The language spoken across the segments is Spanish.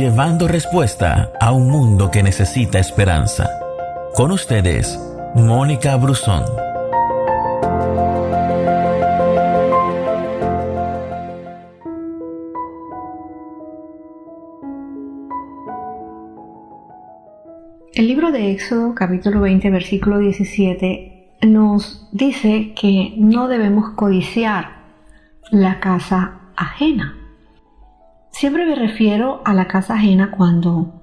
llevando respuesta a un mundo que necesita esperanza. Con ustedes, Mónica Brusón. El libro de Éxodo capítulo 20 versículo 17 nos dice que no debemos codiciar la casa ajena. Siempre me refiero a la casa ajena cuando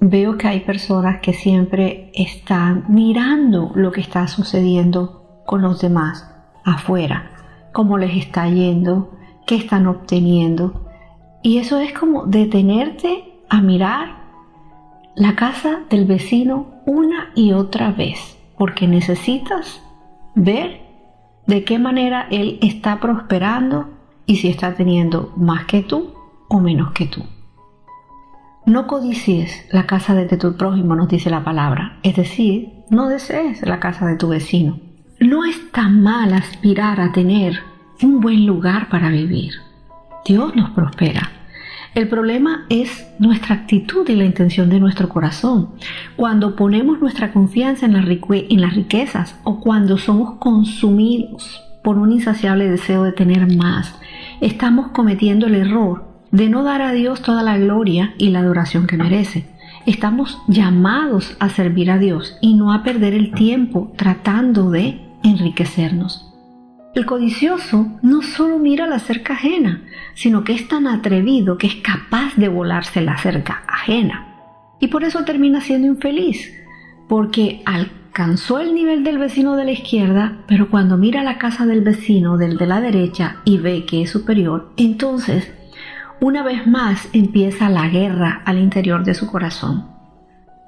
veo que hay personas que siempre están mirando lo que está sucediendo con los demás afuera, cómo les está yendo, qué están obteniendo. Y eso es como detenerte a mirar la casa del vecino una y otra vez, porque necesitas ver de qué manera él está prosperando y si está teniendo más que tú o menos que tú. No codicies la casa de tu prójimo, nos dice la palabra, es decir, no desees la casa de tu vecino. No está mal aspirar a tener un buen lugar para vivir. Dios nos prospera. El problema es nuestra actitud y la intención de nuestro corazón. Cuando ponemos nuestra confianza en, en las riquezas o cuando somos consumidos por un insaciable deseo de tener más, estamos cometiendo el error de no dar a Dios toda la gloria y la adoración que merece. Estamos llamados a servir a Dios y no a perder el tiempo tratando de enriquecernos. El codicioso no solo mira la cerca ajena, sino que es tan atrevido que es capaz de volarse la cerca ajena. Y por eso termina siendo infeliz, porque alcanzó el nivel del vecino de la izquierda, pero cuando mira la casa del vecino del de la derecha y ve que es superior, entonces una vez más empieza la guerra al interior de su corazón.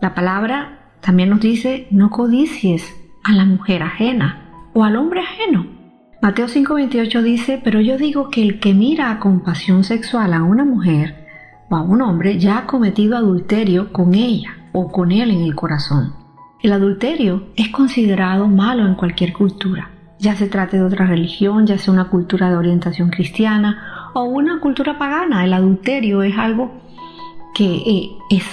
La palabra también nos dice, no codicies a la mujer ajena o al hombre ajeno Mateo 5:28 dice, pero yo digo que el que mira con pasión sexual a una mujer o a un hombre ya ha cometido adulterio con ella o con él en el corazón. El adulterio es considerado malo en cualquier cultura, ya se trate de otra religión, ya sea una cultura de orientación cristiana o una cultura pagana. El adulterio es algo que eh, es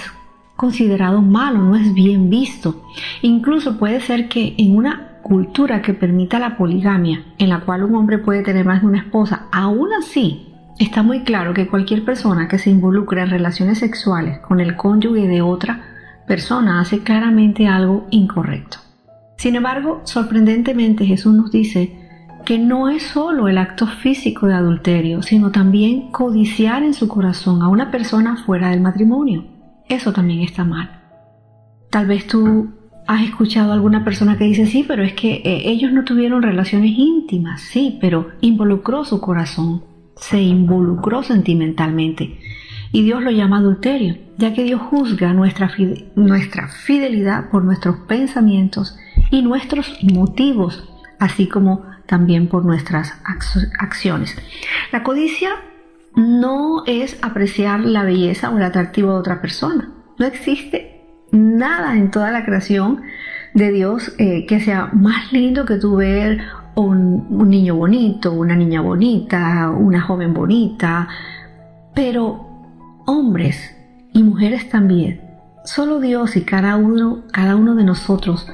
considerado malo, no es bien visto. Incluso puede ser que en una cultura que permita la poligamia, en la cual un hombre puede tener más de una esposa, aún así está muy claro que cualquier persona que se involucre en relaciones sexuales con el cónyuge de otra persona hace claramente algo incorrecto. Sin embargo, sorprendentemente Jesús nos dice que no es solo el acto físico de adulterio, sino también codiciar en su corazón a una persona fuera del matrimonio. Eso también está mal. Tal vez tú has escuchado a alguna persona que dice, sí, pero es que eh, ellos no tuvieron relaciones íntimas, sí, pero involucró su corazón, se involucró sentimentalmente. Y Dios lo llama adulterio, ya que Dios juzga nuestra, nuestra fidelidad por nuestros pensamientos y nuestros motivos, así como también por nuestras acciones. La codicia no es apreciar la belleza o el atractivo de otra persona. No existe nada en toda la creación de Dios eh, que sea más lindo que tú ver un, un niño bonito, una niña bonita, una joven bonita, pero hombres y mujeres también. Solo Dios y cada uno, cada uno de nosotros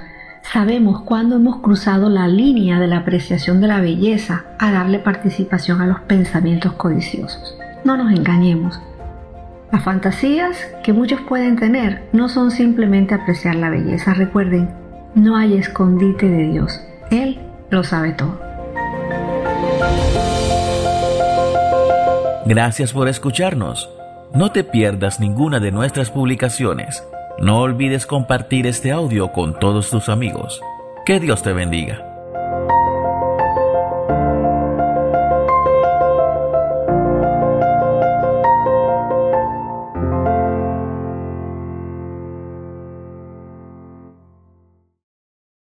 sabemos cuándo hemos cruzado la línea de la apreciación de la belleza a darle participación a los pensamientos codiciosos. No nos engañemos. Las fantasías que muchos pueden tener no son simplemente apreciar la belleza. Recuerden, no hay escondite de Dios. Él lo sabe todo. Gracias por escucharnos. No te pierdas ninguna de nuestras publicaciones. No olvides compartir este audio con todos tus amigos. Que Dios te bendiga.